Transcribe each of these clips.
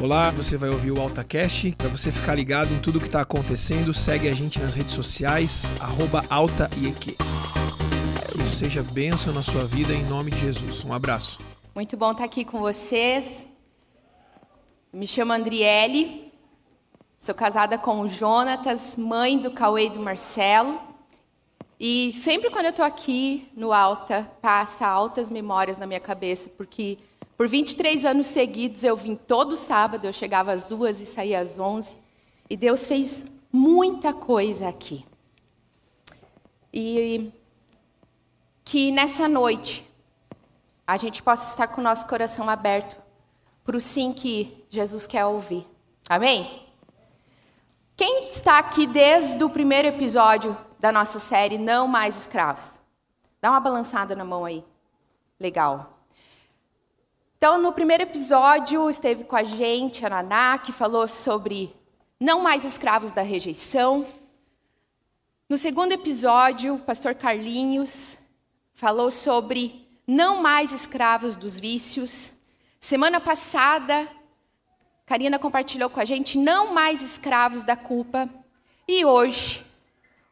Olá, você vai ouvir o AltaCast. Para você ficar ligado em tudo que está acontecendo, segue a gente nas redes sociais, arroba AltaIEQ. Que isso seja bênção na sua vida em nome de Jesus. Um abraço. Muito bom estar aqui com vocês. Me chamo Andriele, sou casada com o Jonatas, mãe do Cauê e do Marcelo. E sempre quando eu estou aqui no Alta, passa altas memórias na minha cabeça, porque por 23 anos seguidos eu vim todo sábado, eu chegava às duas e saía às onze. E Deus fez muita coisa aqui. E que nessa noite a gente possa estar com o nosso coração aberto para o sim que Jesus quer ouvir. Amém? Quem está aqui desde o primeiro episódio da nossa série Não Mais Escravos? Dá uma balançada na mão aí. Legal. Então, no primeiro episódio, esteve com a gente a Naná, que falou sobre não mais escravos da rejeição. No segundo episódio, o pastor Carlinhos falou sobre não mais escravos dos vícios. Semana passada, Karina compartilhou com a gente não mais escravos da culpa. E hoje,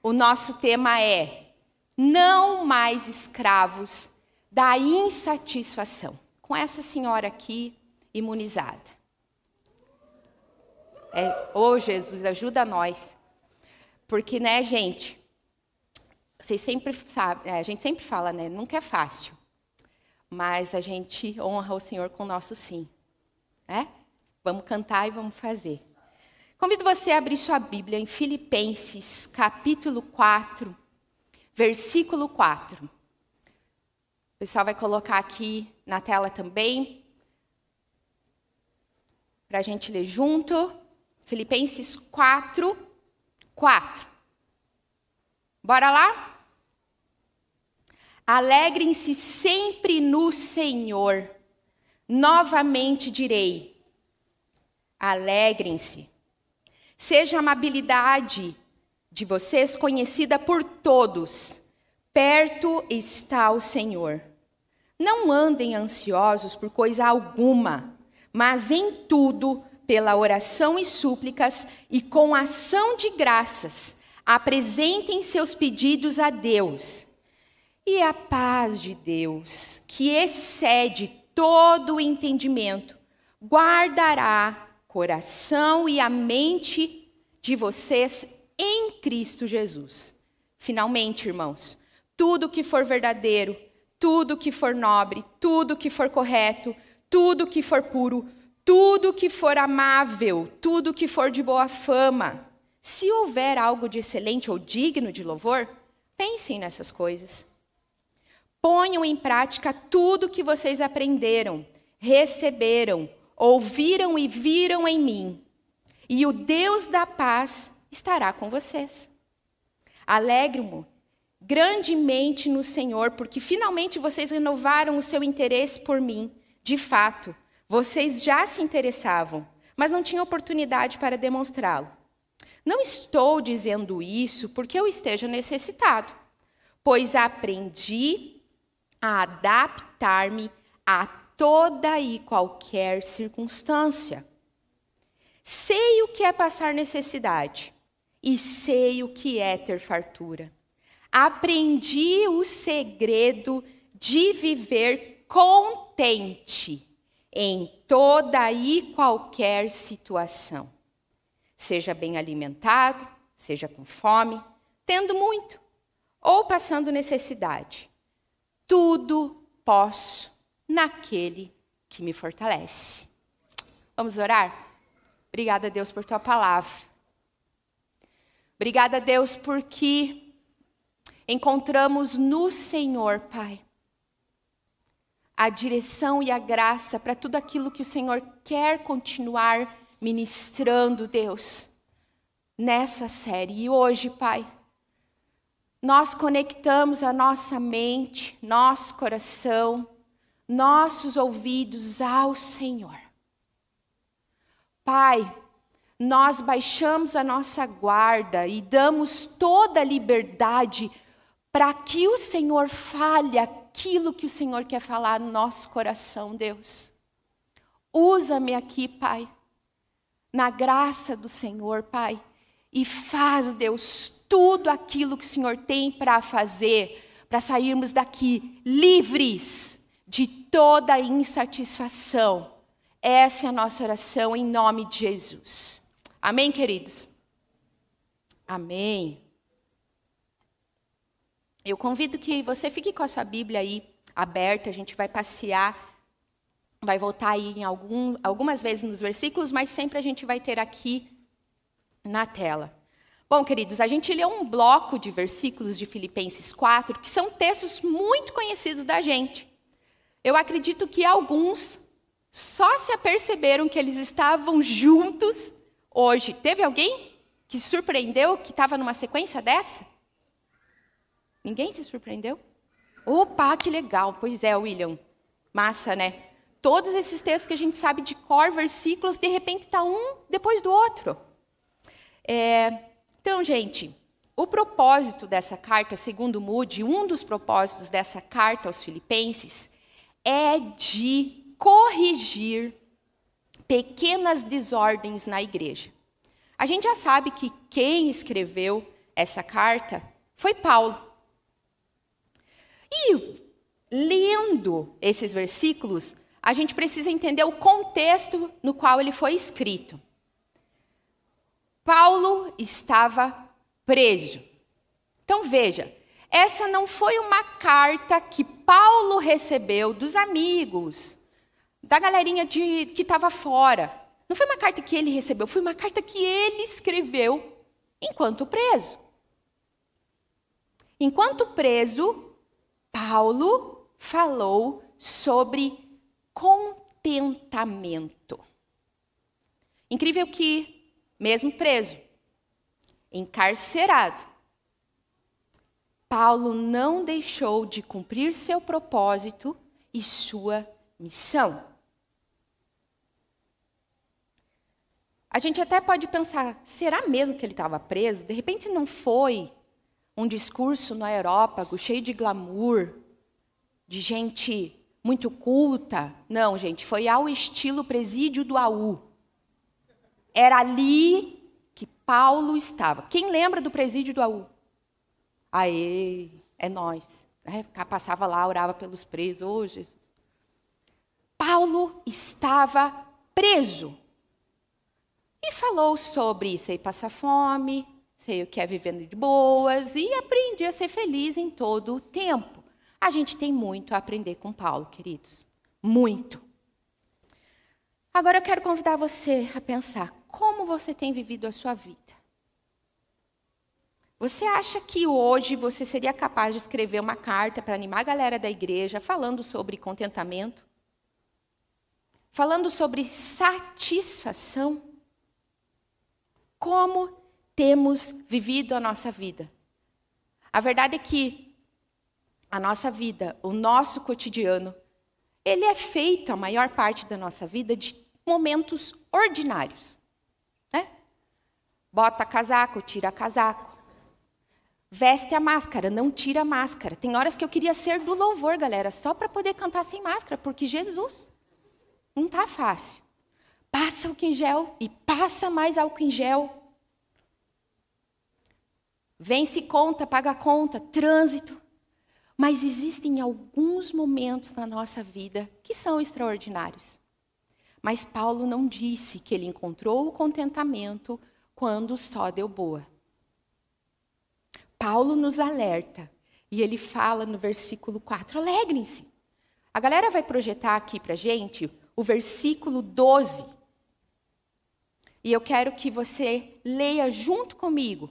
o nosso tema é não mais escravos da insatisfação com essa senhora aqui imunizada. É, oh Jesus, ajuda nós. Porque, né, gente, vocês sempre sabem, é, a gente sempre fala, né, nunca é fácil. Mas a gente honra o Senhor com o nosso sim. Né? Vamos cantar e vamos fazer. Convido você a abrir sua Bíblia em Filipenses, capítulo 4, versículo 4. O pessoal vai colocar aqui na tela também, para a gente ler junto. Filipenses 4, 4. Bora lá? Alegrem-se sempre no Senhor. Novamente direi: alegrem-se. Seja a amabilidade de vocês conhecida por todos Perto está o Senhor. Não andem ansiosos por coisa alguma, mas em tudo, pela oração e súplicas e com ação de graças, apresentem seus pedidos a Deus. E a paz de Deus, que excede todo o entendimento, guardará coração e a mente de vocês em Cristo Jesus. Finalmente, irmãos, tudo que for verdadeiro, tudo que for nobre, tudo que for correto, tudo que for puro, tudo que for amável, tudo que for de boa fama. Se houver algo de excelente ou digno de louvor, pensem nessas coisas. Ponham em prática tudo que vocês aprenderam, receberam, ouviram e viram em mim, e o Deus da paz estará com vocês. Alegro-me grandemente no Senhor, porque finalmente vocês renovaram o seu interesse por mim. De fato, vocês já se interessavam, mas não tinham oportunidade para demonstrá-lo. Não estou dizendo isso porque eu esteja necessitado, pois aprendi a adaptar-me a toda e qualquer circunstância. Sei o que é passar necessidade e sei o que é ter fartura aprendi o segredo de viver contente em toda e qualquer situação. Seja bem alimentado, seja com fome, tendo muito ou passando necessidade. Tudo posso naquele que me fortalece. Vamos orar? Obrigada, Deus, por tua palavra. Obrigada, Deus, porque encontramos no Senhor, Pai, a direção e a graça para tudo aquilo que o Senhor quer continuar ministrando, Deus, nessa série. E hoje, Pai, nós conectamos a nossa mente, nosso coração, nossos ouvidos ao Senhor. Pai, nós baixamos a nossa guarda e damos toda a liberdade para que o Senhor fale aquilo que o Senhor quer falar no nosso coração, Deus. Usa-me aqui, Pai. na graça do Senhor, Pai. E faz, Deus, tudo aquilo que o Senhor tem para fazer, para sairmos daqui livres de toda insatisfação. Essa é a nossa oração em nome de Jesus. Amém, queridos? Amém. Eu convido que você fique com a sua Bíblia aí aberta, a gente vai passear, vai voltar aí em algum, algumas vezes nos versículos, mas sempre a gente vai ter aqui na tela. Bom, queridos, a gente leu um bloco de versículos de Filipenses 4, que são textos muito conhecidos da gente. Eu acredito que alguns só se aperceberam que eles estavam juntos hoje. Teve alguém que surpreendeu que estava numa sequência dessa? Ninguém se surpreendeu? Opa, que legal! Pois é, William. Massa, né? Todos esses textos que a gente sabe de cor, versículos, de repente está um depois do outro. É, então, gente, o propósito dessa carta, segundo Moody, um dos propósitos dessa carta aos Filipenses é de corrigir pequenas desordens na igreja. A gente já sabe que quem escreveu essa carta foi Paulo. E lendo esses versículos, a gente precisa entender o contexto no qual ele foi escrito. Paulo estava preso. Então veja, essa não foi uma carta que Paulo recebeu dos amigos, da galerinha de, que estava fora. Não foi uma carta que ele recebeu, foi uma carta que ele escreveu enquanto preso. Enquanto preso, Paulo falou sobre contentamento. Incrível que mesmo preso, encarcerado. Paulo não deixou de cumprir seu propósito e sua missão. A gente até pode pensar, será mesmo que ele estava preso? De repente não foi um discurso no aerópago cheio de glamour, de gente muito culta. Não, gente, foi ao estilo presídio do AU. Era ali que Paulo estava. Quem lembra do presídio do AU? Aê, é nós. É, passava lá, orava pelos presos. Oh, Jesus. Paulo estava preso. E falou sobre sei passar fome, sei o que é vivendo de boas, e aprendi a ser feliz em todo o tempo. A gente tem muito a aprender com Paulo, queridos. Muito. Agora eu quero convidar você a pensar como você tem vivido a sua vida? Você acha que hoje você seria capaz de escrever uma carta para animar a galera da igreja falando sobre contentamento? Falando sobre satisfação? Como temos vivido a nossa vida? A verdade é que a nossa vida, o nosso cotidiano, ele é feito, a maior parte da nossa vida, de momentos ordinários. Bota casaco, tira casaco. Veste a máscara, não tira a máscara. Tem horas que eu queria ser do louvor, galera, só para poder cantar sem máscara, porque Jesus não tá fácil. Passa álcool em gel e passa mais álcool em gel. Vence conta, paga conta, trânsito. Mas existem alguns momentos na nossa vida que são extraordinários. Mas Paulo não disse que ele encontrou o contentamento quando só deu boa. Paulo nos alerta e ele fala no versículo 4: alegrem-se. A galera vai projetar aqui para gente o versículo 12. E eu quero que você leia junto comigo.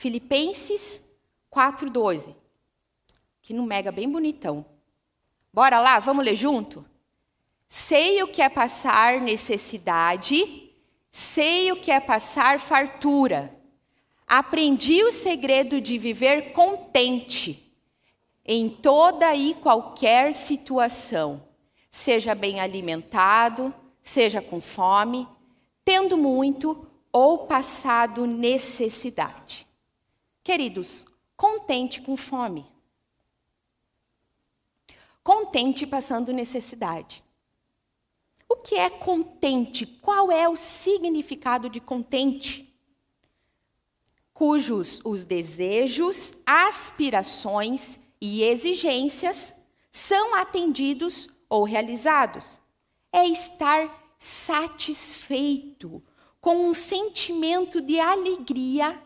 Filipenses 4:12. Que no mega bem bonitão. Bora lá, vamos ler junto? Sei o que é passar necessidade Sei o que é passar fartura. Aprendi o segredo de viver contente em toda e qualquer situação, seja bem alimentado, seja com fome, tendo muito ou passado necessidade. Queridos, contente com fome. Contente passando necessidade. O que é contente? Qual é o significado de contente? Cujos os desejos, aspirações e exigências são atendidos ou realizados. É estar satisfeito, com um sentimento de alegria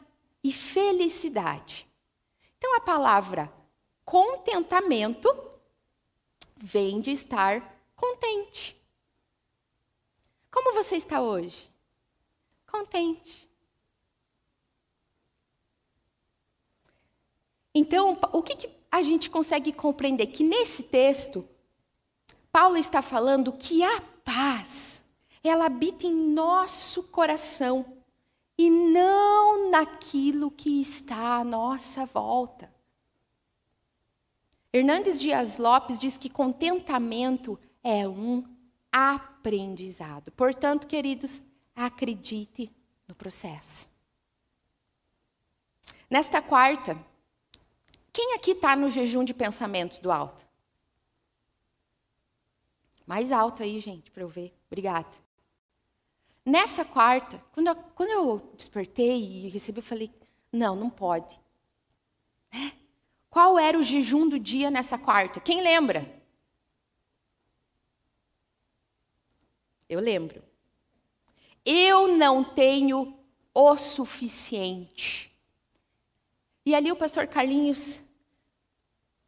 e felicidade. Então a palavra contentamento vem de estar contente. Como você está hoje? Contente. Então, o que, que, a gente consegue compreender? Que nesse texto, Paulo está falando que a paz, ela habita em nosso coração e não naquilo que está à nossa volta. Hernandes Dias Lopes diz que contentamento é um aprendizado. Portanto, queridos, acredite no processo. Nesta quarta, quem aqui está no jejum de pensamentos do alto? Mais alto aí, gente, para eu ver. Obrigada. Nessa quarta, quando eu, quando eu despertei e recebi, eu falei: não, não pode. É. Qual era o jejum do dia nessa quarta? Quem lembra? Eu lembro. Eu não tenho o suficiente. E ali o pastor Carlinhos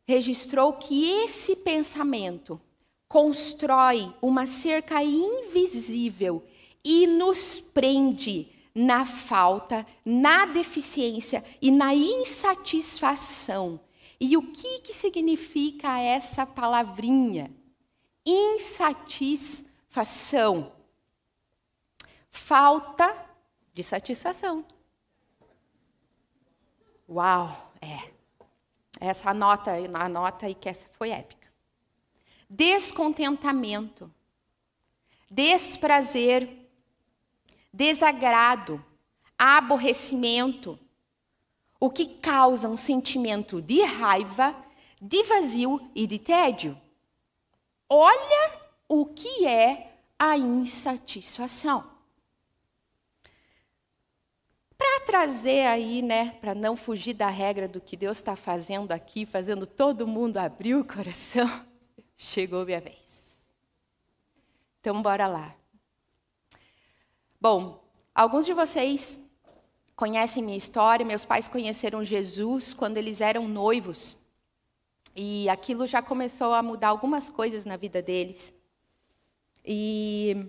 registrou que esse pensamento constrói uma cerca invisível e nos prende na falta, na deficiência e na insatisfação. E o que, que significa essa palavrinha? Insatisfação. Falta de satisfação. Uau, é. Essa nota, anota aí que essa foi épica. Descontentamento, desprazer, desagrado, aborrecimento, o que causa um sentimento de raiva, de vazio e de tédio. Olha o que é a insatisfação. Para trazer aí, né, para não fugir da regra do que Deus está fazendo aqui, fazendo todo mundo abrir o coração, chegou minha vez. Então, bora lá. Bom, alguns de vocês conhecem minha história. Meus pais conheceram Jesus quando eles eram noivos. E aquilo já começou a mudar algumas coisas na vida deles. E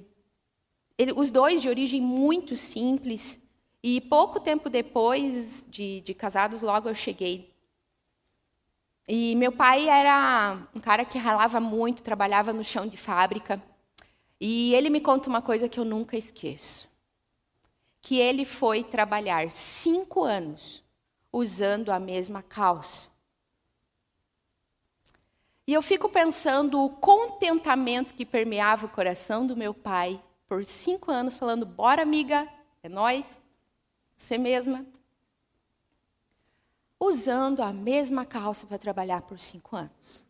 ele, os dois de origem muito simples, e pouco tempo depois de, de casados, logo eu cheguei. E meu pai era um cara que ralava muito, trabalhava no chão de fábrica. E ele me conta uma coisa que eu nunca esqueço: que ele foi trabalhar cinco anos usando a mesma calça. E eu fico pensando o contentamento que permeava o coração do meu pai por cinco anos, falando: bora, amiga, é nós você mesma, usando a mesma calça para trabalhar por cinco anos.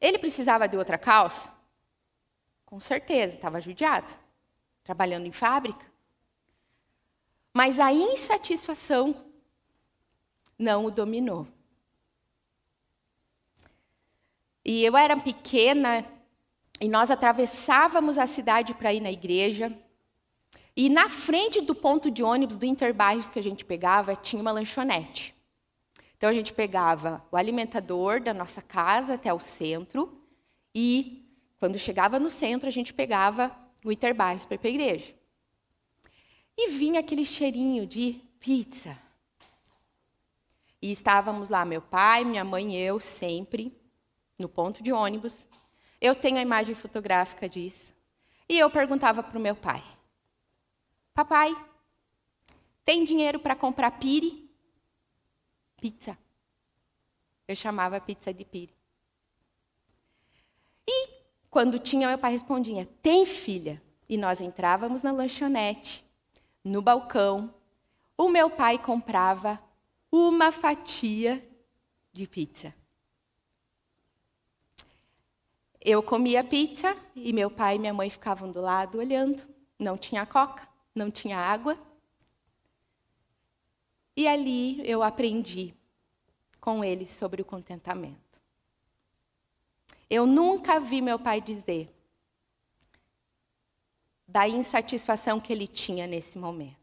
Ele precisava de outra calça? Com certeza, estava judiado, trabalhando em fábrica. Mas a insatisfação não o dominou. E eu era pequena e nós atravessávamos a cidade para ir na igreja. E na frente do ponto de ônibus do Interbairros que a gente pegava, tinha uma lanchonete. Então a gente pegava o alimentador da nossa casa até o centro e quando chegava no centro a gente pegava o Interbairros para ir para a igreja. E vinha aquele cheirinho de pizza. E estávamos lá, meu pai, minha mãe e eu, sempre, no ponto de ônibus. Eu tenho a imagem fotográfica disso. E eu perguntava para o meu pai: Papai, tem dinheiro para comprar pire? Pizza. Eu chamava pizza de pire. E quando tinha, meu pai respondia: Tem filha. E nós entrávamos na lanchonete, no balcão. O meu pai comprava uma fatia de pizza. eu comia pizza e meu pai e minha mãe ficavam do lado olhando. Não tinha coca, não tinha água. E ali eu aprendi com eles sobre o contentamento. Eu nunca vi meu pai dizer da insatisfação que ele tinha nesse momento.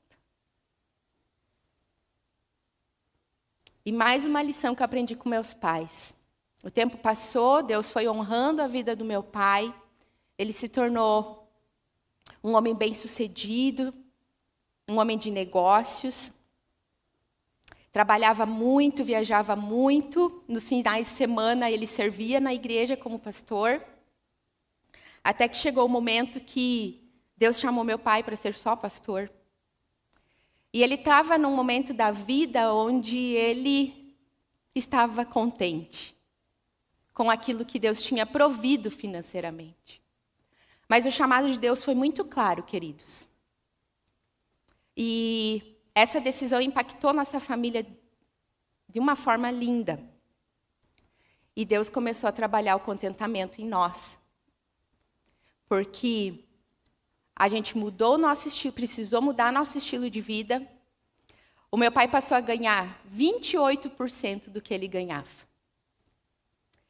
E mais uma lição que eu aprendi com meus pais. O tempo passou, Deus foi honrando a vida do meu pai. Ele se tornou um homem bem-sucedido, um homem de negócios. Trabalhava muito, viajava muito. Nos finais de semana ele servia na igreja como pastor. Até que chegou o momento que Deus chamou meu pai para ser só pastor. E ele estava num momento da vida onde ele estava contente com aquilo que Deus tinha provido financeiramente. Mas o chamado de Deus foi muito claro, queridos. E essa decisão impactou nossa família de uma forma linda. E Deus começou a trabalhar o contentamento em nós. Porque a gente mudou o nosso estilo, precisou mudar nosso estilo de vida. O meu pai passou a ganhar 28% do que ele ganhava.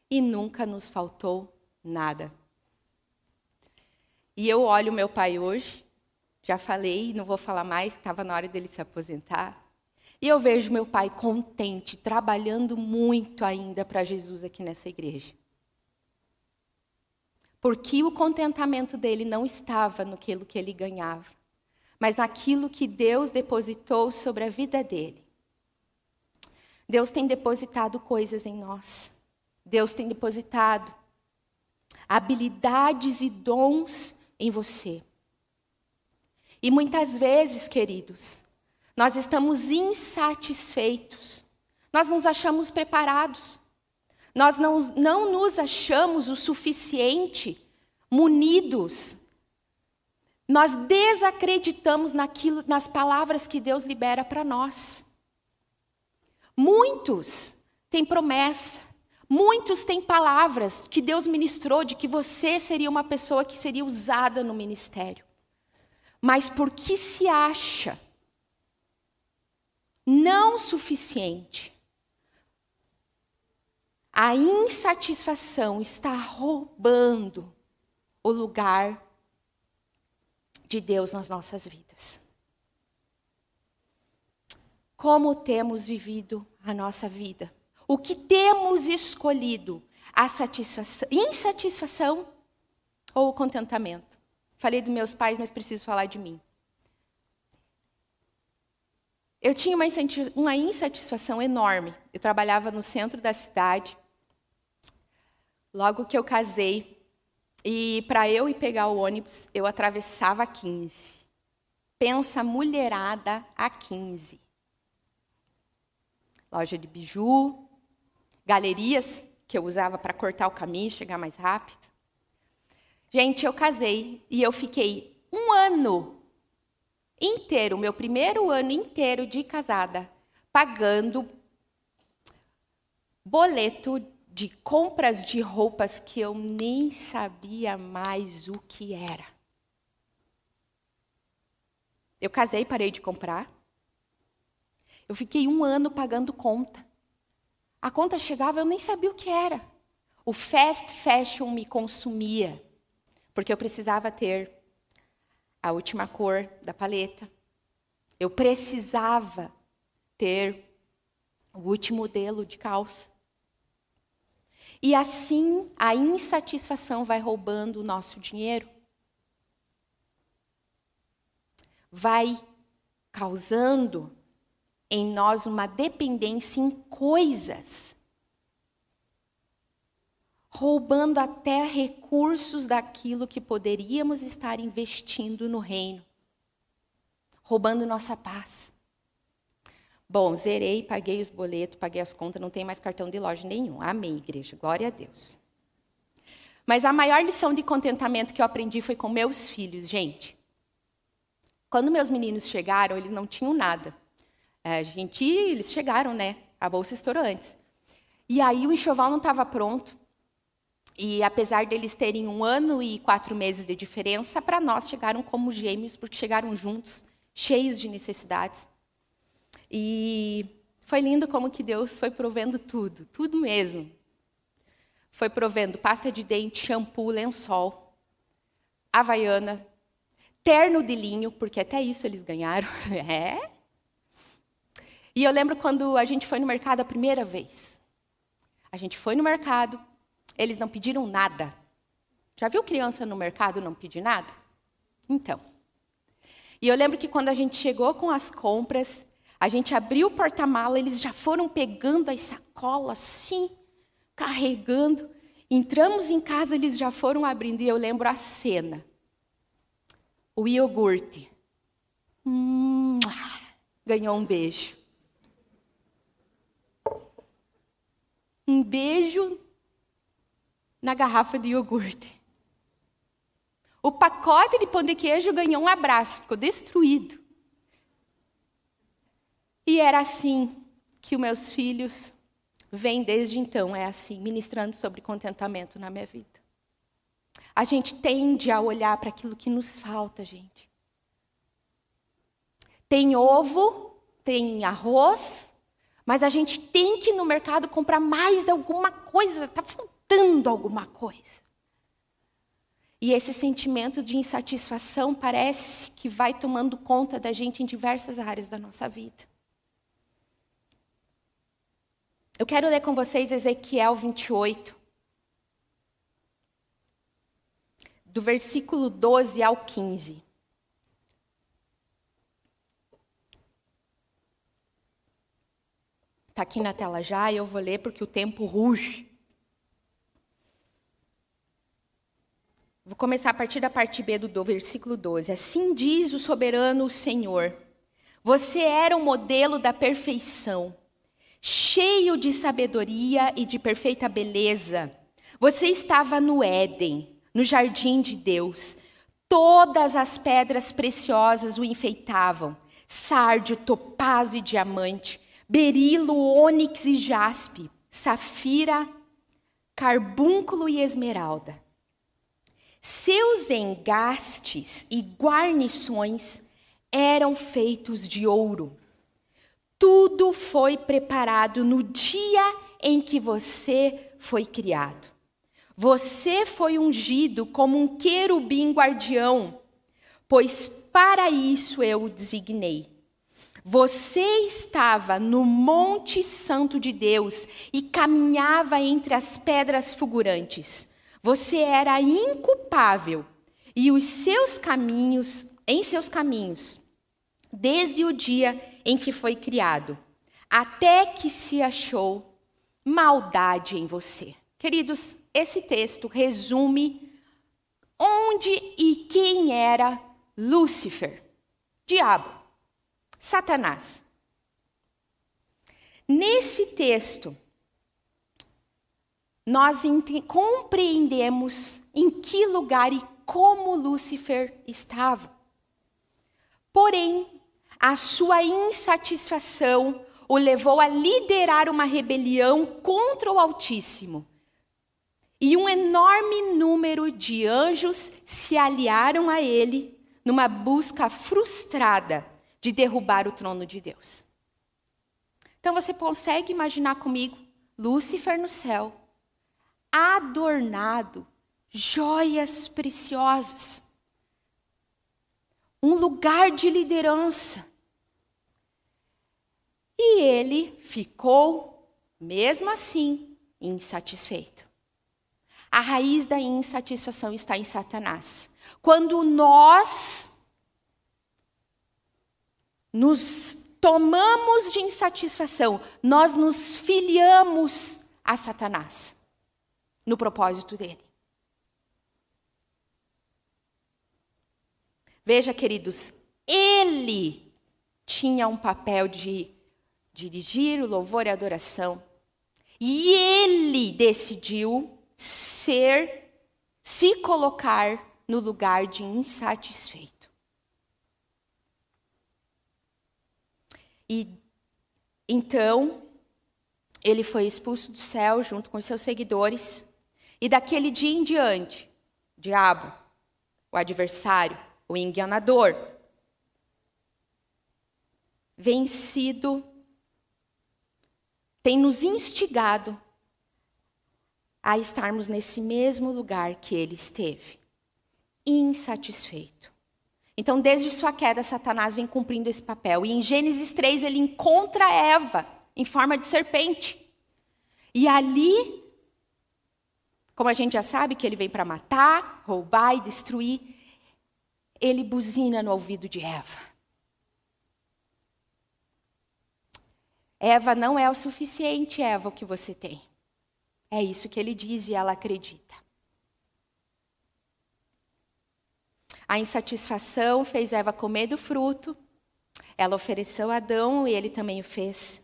E nunca nos faltou nada. E eu olho meu pai hoje, já falei, não vou falar mais, estava na hora dele se aposentar. E eu vejo meu pai contente, trabalhando muito ainda para Jesus aqui nessa igreja. Porque o contentamento dele não estava naquilo que ele ganhava, mas naquilo que Deus depositou sobre a vida dele. Deus tem depositado coisas em nós. Deus tem depositado habilidades e dons em você. E muitas vezes, queridos, nós estamos insatisfeitos, nós nos achamos preparados, nós não, não nos achamos o suficiente munidos. Nós desacreditamos naquilo, nas palavras que Deus libera para nós. Muitos têm promessa, muitos têm palavras que Deus ministrou de que você seria uma pessoa que seria usada no ministério. Mas porque se acha não suficiente, a insatisfação está roubando o lugar de Deus nas nossas vidas. Como temos vivido a nossa vida? O que temos escolhido? A satisfação, insatisfação ou o contentamento? Falei dos meus pais, mas preciso falar de mim. Eu tinha uma insatisfação enorme. Eu trabalhava no centro da cidade, Logo que eu casei, e para eu ir pegar o ônibus, eu atravessava 15. Pensa mulherada a 15. Loja de biju, galerias que eu usava para cortar o caminho, chegar mais rápido. Gente, eu casei e eu fiquei um ano inteiro, meu primeiro ano inteiro de casada, pagando boleto de compras de roupas que eu nem sabia mais o que era. Eu casei parei de comprar. Eu fiquei um ano pagando conta. A conta chegava, eu nem sabia o que era. O fast fashion me consumia, porque eu precisava ter a última cor da paleta. Eu precisava ter o último modelo de calça. E assim a insatisfação vai roubando o nosso dinheiro. Vai causando em nós uma dependência em coisas. Roubando até recursos daquilo que poderíamos estar investindo no reino. Roubando nossa paz. Bom, zerei, paguei os boletos, paguei as contas, não tem mais cartão de loja nenhum. Amém, igreja, glória a Deus. Mas a maior lição de contentamento que eu aprendi foi com meus filhos, gente. Quando meus meninos chegaram, eles não tinham nada. É, a gente, eles chegaram, né? A bolsa estourou antes. E aí o enxoval não estava pronto. E apesar deles terem um ano e quatro meses de diferença, para nós chegaram como gêmeos, porque chegaram juntos, cheios de necessidades. E foi lindo como que Deus foi provendo tudo, tudo mesmo. Foi provendo pasta de dente, shampoo, lençol, havaiana, terno de linho, porque até isso eles ganharam. É. E eu lembro quando a gente foi no mercado a primeira vez. A gente foi no mercado, eles não pediram nada. Já viu criança no mercado não pedir nada? Então. E eu lembro que quando a gente chegou com as compras, a gente abriu o porta-mala, eles já foram pegando as sacolas assim, carregando. Entramos em casa, eles já foram abrindo, e eu lembro a cena. O iogurte. Hum, ganhou um beijo. Um beijo na garrafa de iogurte. O pacote de pão de queijo ganhou um abraço, ficou destruído. E era assim que os meus filhos vêm desde então, é assim, ministrando sobre contentamento na minha vida. A gente tende a olhar para aquilo que nos falta, gente. Tem ovo, tem arroz, mas a gente tem que ir no mercado comprar mais alguma coisa, está faltando alguma coisa. E esse sentimento de insatisfação parece que vai tomando conta da gente em diversas áreas da nossa vida. Eu quero ler com vocês Ezequiel 28, do versículo 12 ao 15. Está aqui na tela já e eu vou ler porque o tempo ruge. Vou começar a partir da parte B do, do versículo 12. Assim diz o soberano Senhor: Você era o modelo da perfeição, cheio de sabedoria e de perfeita beleza. Você estava no Éden, no jardim de Deus. Todas as pedras preciosas o enfeitavam: sárdio, topázio e diamante berilo, ônix e jaspe, safira, carbúnculo e esmeralda. Seus engastes e guarnições eram feitos de ouro. Tudo foi preparado no dia em que você foi criado. Você foi ungido como um querubim guardião, pois para isso eu o designei. Você estava no Monte Santo de Deus e caminhava entre as pedras fulgurantes. Você era inculpável e os seus caminhos, em seus caminhos, desde o dia em que foi criado, até que se achou maldade em você. Queridos, esse texto resume onde e quem era Lúcifer, diabo. Satanás. Nesse texto, nós compreendemos em que lugar e como Lúcifer estava. Porém, a sua insatisfação o levou a liderar uma rebelião contra o Altíssimo. E um enorme número de anjos se aliaram a ele numa busca frustrada de derrubar o trono de Deus. Então você consegue imaginar comigo Lúcifer no céu, adornado, joias preciosas, um lugar de liderança. E ele ficou, mesmo assim, insatisfeito. A raiz da insatisfação está em Satanás. Quando nós nos tomamos de insatisfação, nós nos filiamos a Satanás no propósito dele. Veja, queridos, ele tinha um papel de dirigir o louvor e a adoração. E ele decidiu ser, se colocar no lugar de insatisfeito. E então ele foi expulso do céu junto com seus seguidores. E daquele dia em diante, o diabo, o adversário, o enganador, vem sido, tem nos instigado a estarmos nesse mesmo lugar que ele esteve, insatisfeito. Então, desde sua queda, Satanás vem cumprindo esse papel. E em Gênesis 3, ele encontra Eva em forma de serpente. E ali, como a gente já sabe que ele vem para matar, roubar e destruir, ele buzina no ouvido de Eva. Eva não é o suficiente, Eva, o que você tem. É isso que ele diz e ela acredita. A insatisfação fez Eva comer do fruto. Ela ofereceu a Adão e ele também o fez.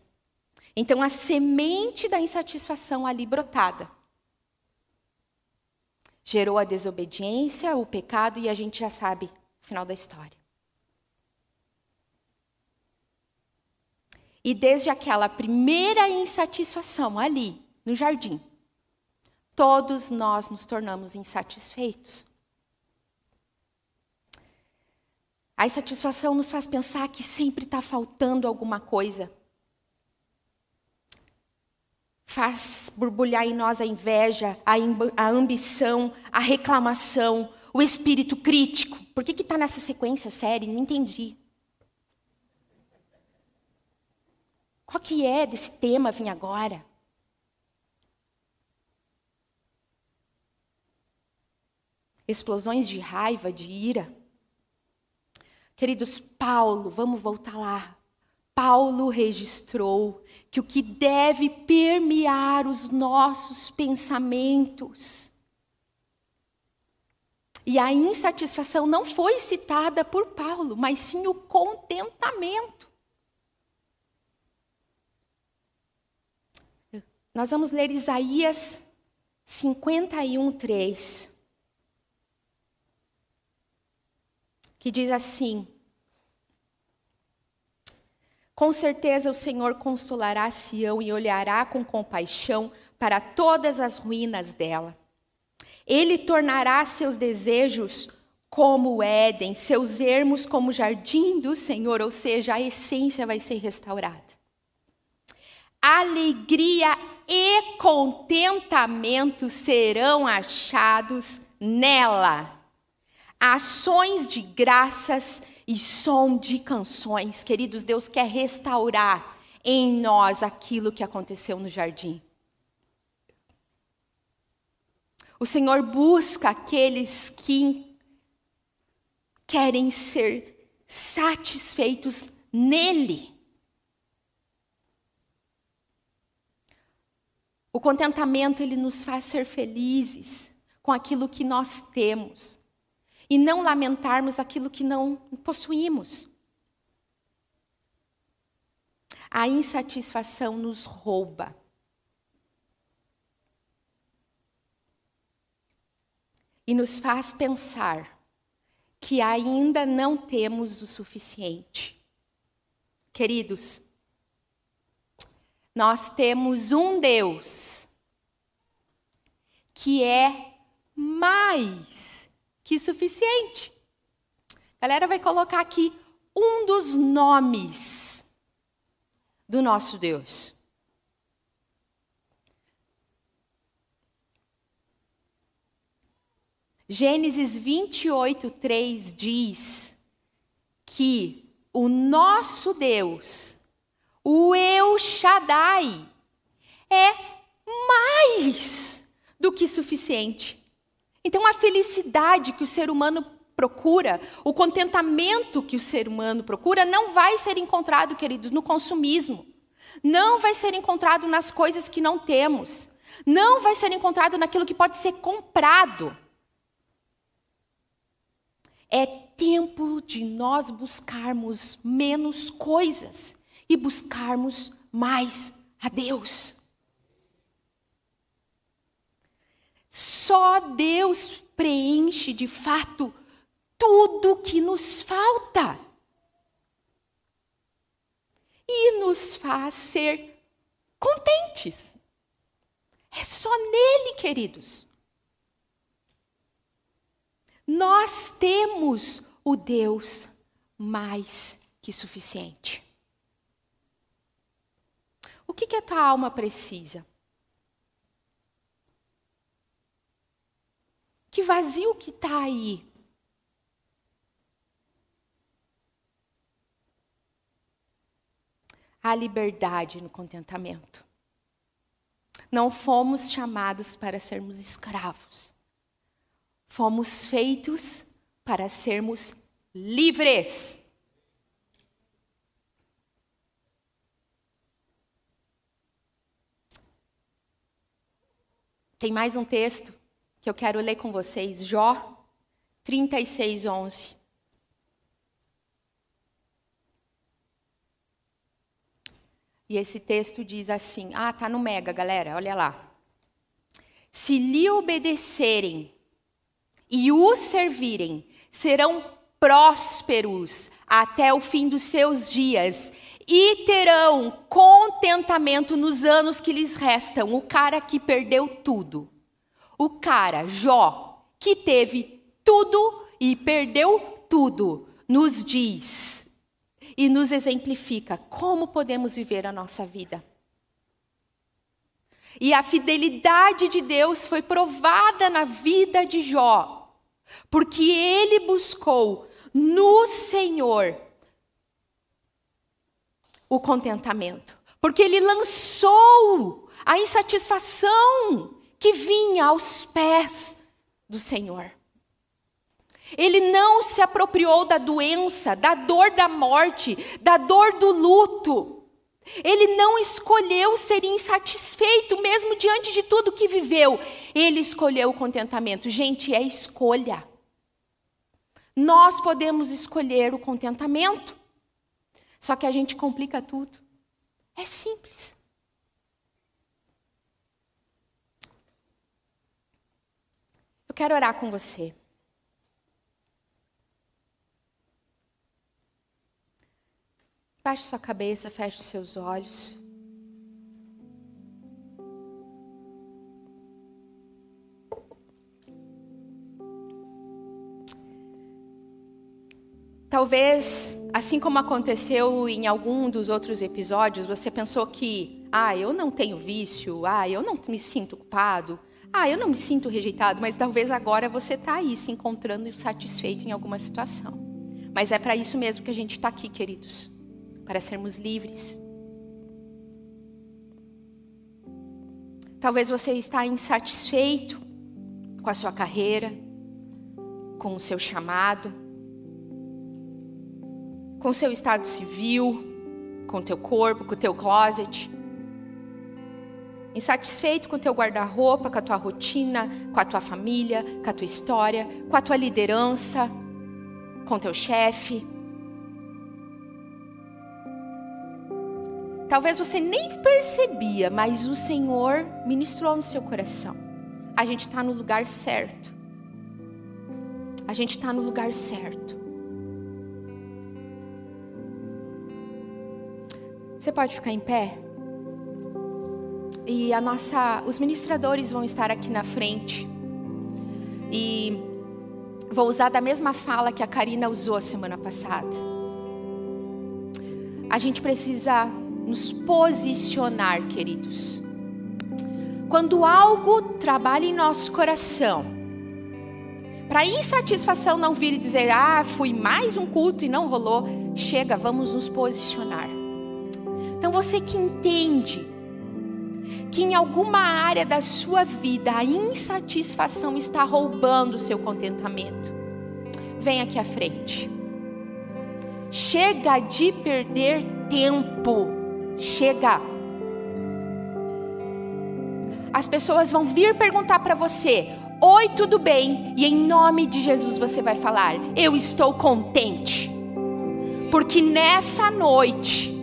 Então a semente da insatisfação ali brotada gerou a desobediência, o pecado e a gente já sabe o final da história. E desde aquela primeira insatisfação ali no jardim, todos nós nos tornamos insatisfeitos. A insatisfação nos faz pensar que sempre está faltando alguma coisa. Faz borbulhar em nós a inveja, a, a ambição, a reclamação, o espírito crítico. Por que está nessa sequência série? Não entendi. Qual que é desse tema vir agora? Explosões de raiva, de ira. Queridos, Paulo, vamos voltar lá. Paulo registrou que o que deve permear os nossos pensamentos. E a insatisfação não foi citada por Paulo, mas sim o contentamento. Nós vamos ler Isaías 51, 3. que diz assim: Com certeza o Senhor consolará Sião e olhará com compaixão para todas as ruínas dela. Ele tornará seus desejos como o Éden, seus ermos como o jardim do Senhor, ou seja, a essência vai ser restaurada. Alegria e contentamento serão achados nela ações de graças e som de canções. Queridos, Deus quer restaurar em nós aquilo que aconteceu no jardim. O Senhor busca aqueles que querem ser satisfeitos nele. O contentamento ele nos faz ser felizes com aquilo que nós temos e não lamentarmos aquilo que não possuímos. A insatisfação nos rouba. E nos faz pensar que ainda não temos o suficiente. Queridos, nós temos um Deus que é mais que suficiente. A galera vai colocar aqui um dos nomes do nosso Deus. Gênesis 28, 3 diz que o nosso Deus, o Eu Shaddai, é mais do que suficiente. Então, a felicidade que o ser humano procura, o contentamento que o ser humano procura, não vai ser encontrado, queridos, no consumismo. Não vai ser encontrado nas coisas que não temos. Não vai ser encontrado naquilo que pode ser comprado. É tempo de nós buscarmos menos coisas e buscarmos mais a Deus. Só Deus preenche de fato tudo que nos falta. E nos faz ser contentes. É só nele, queridos. Nós temos o Deus mais que suficiente. O que, que a tua alma precisa? Que vazio que está aí? A liberdade no contentamento. Não fomos chamados para sermos escravos. Fomos feitos para sermos livres. Tem mais um texto que eu quero ler com vocês, Jó 36, 11. E esse texto diz assim: ah, tá no Mega, galera, olha lá. Se lhe obedecerem e o servirem, serão prósperos até o fim dos seus dias e terão contentamento nos anos que lhes restam. O cara que perdeu tudo. O cara, Jó, que teve tudo e perdeu tudo, nos diz e nos exemplifica como podemos viver a nossa vida. E a fidelidade de Deus foi provada na vida de Jó, porque ele buscou no Senhor o contentamento, porque ele lançou a insatisfação que vinha aos pés do Senhor. Ele não se apropriou da doença, da dor da morte, da dor do luto. Ele não escolheu ser insatisfeito, mesmo diante de tudo que viveu. Ele escolheu o contentamento. Gente, é escolha. Nós podemos escolher o contentamento. Só que a gente complica tudo. É simples. Quero orar com você. Baixe sua cabeça, feche os seus olhos. Talvez, assim como aconteceu em algum dos outros episódios, você pensou que, ah, eu não tenho vício, ah, eu não me sinto culpado, ah, eu não me sinto rejeitado, mas talvez agora você está aí se encontrando insatisfeito em alguma situação. Mas é para isso mesmo que a gente está aqui, queridos para sermos livres. Talvez você está insatisfeito com a sua carreira, com o seu chamado, com o seu estado civil, com o teu corpo, com o teu closet. Insatisfeito com o teu guarda-roupa, com a tua rotina, com a tua família, com a tua história, com a tua liderança, com teu chefe. Talvez você nem percebia, mas o Senhor ministrou no seu coração. A gente está no lugar certo. A gente está no lugar certo. Você pode ficar em pé? E a nossa, os ministradores vão estar aqui na frente. E vou usar da mesma fala que a Karina usou semana passada. A gente precisa nos posicionar, queridos. Quando algo trabalha em nosso coração, para insatisfação não vir e dizer, ah, fui mais um culto e não rolou, chega, vamos nos posicionar. Então você que entende que em alguma área da sua vida a insatisfação está roubando o seu contentamento, vem aqui à frente. Chega de perder tempo chega. As pessoas vão vir perguntar para você: Oi, tudo bem? E em nome de Jesus você vai falar: Eu estou contente. Porque nessa noite,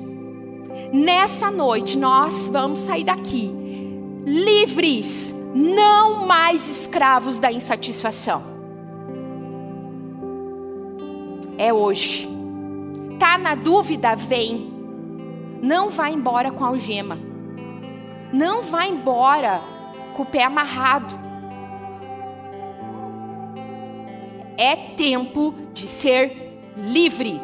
nessa noite, nós vamos sair daqui livres, não mais escravos da insatisfação. É hoje. Tá na dúvida? Vem. Não vá embora com a algema. Não vá embora com o pé amarrado. É tempo de ser livre.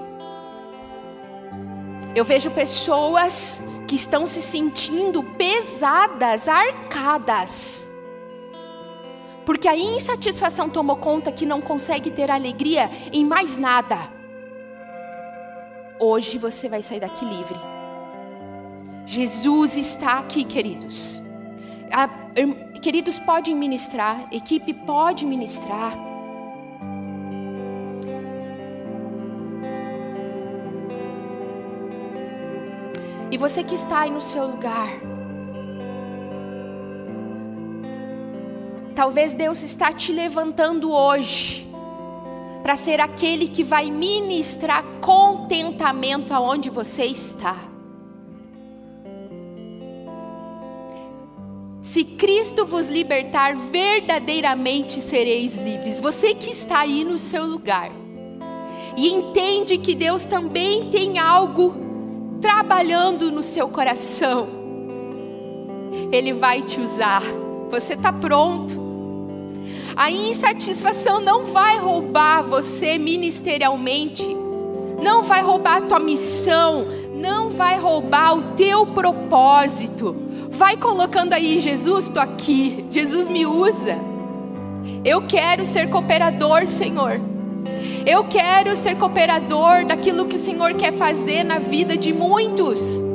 Eu vejo pessoas que estão se sentindo pesadas, arcadas. Porque a insatisfação tomou conta que não consegue ter alegria em mais nada. Hoje você vai sair daqui livre. Jesus está aqui, queridos. A, queridos, podem ministrar, equipe pode ministrar. E você que está aí no seu lugar, talvez Deus está te levantando hoje para ser aquele que vai ministrar contentamento aonde você está. Se Cristo vos libertar, verdadeiramente sereis livres. Você que está aí no seu lugar e entende que Deus também tem algo trabalhando no seu coração. Ele vai te usar. Você está pronto. A insatisfação não vai roubar você ministerialmente, não vai roubar a tua missão, não vai roubar o teu propósito. Vai colocando aí, Jesus, estou aqui, Jesus me usa. Eu quero ser cooperador, Senhor. Eu quero ser cooperador daquilo que o Senhor quer fazer na vida de muitos.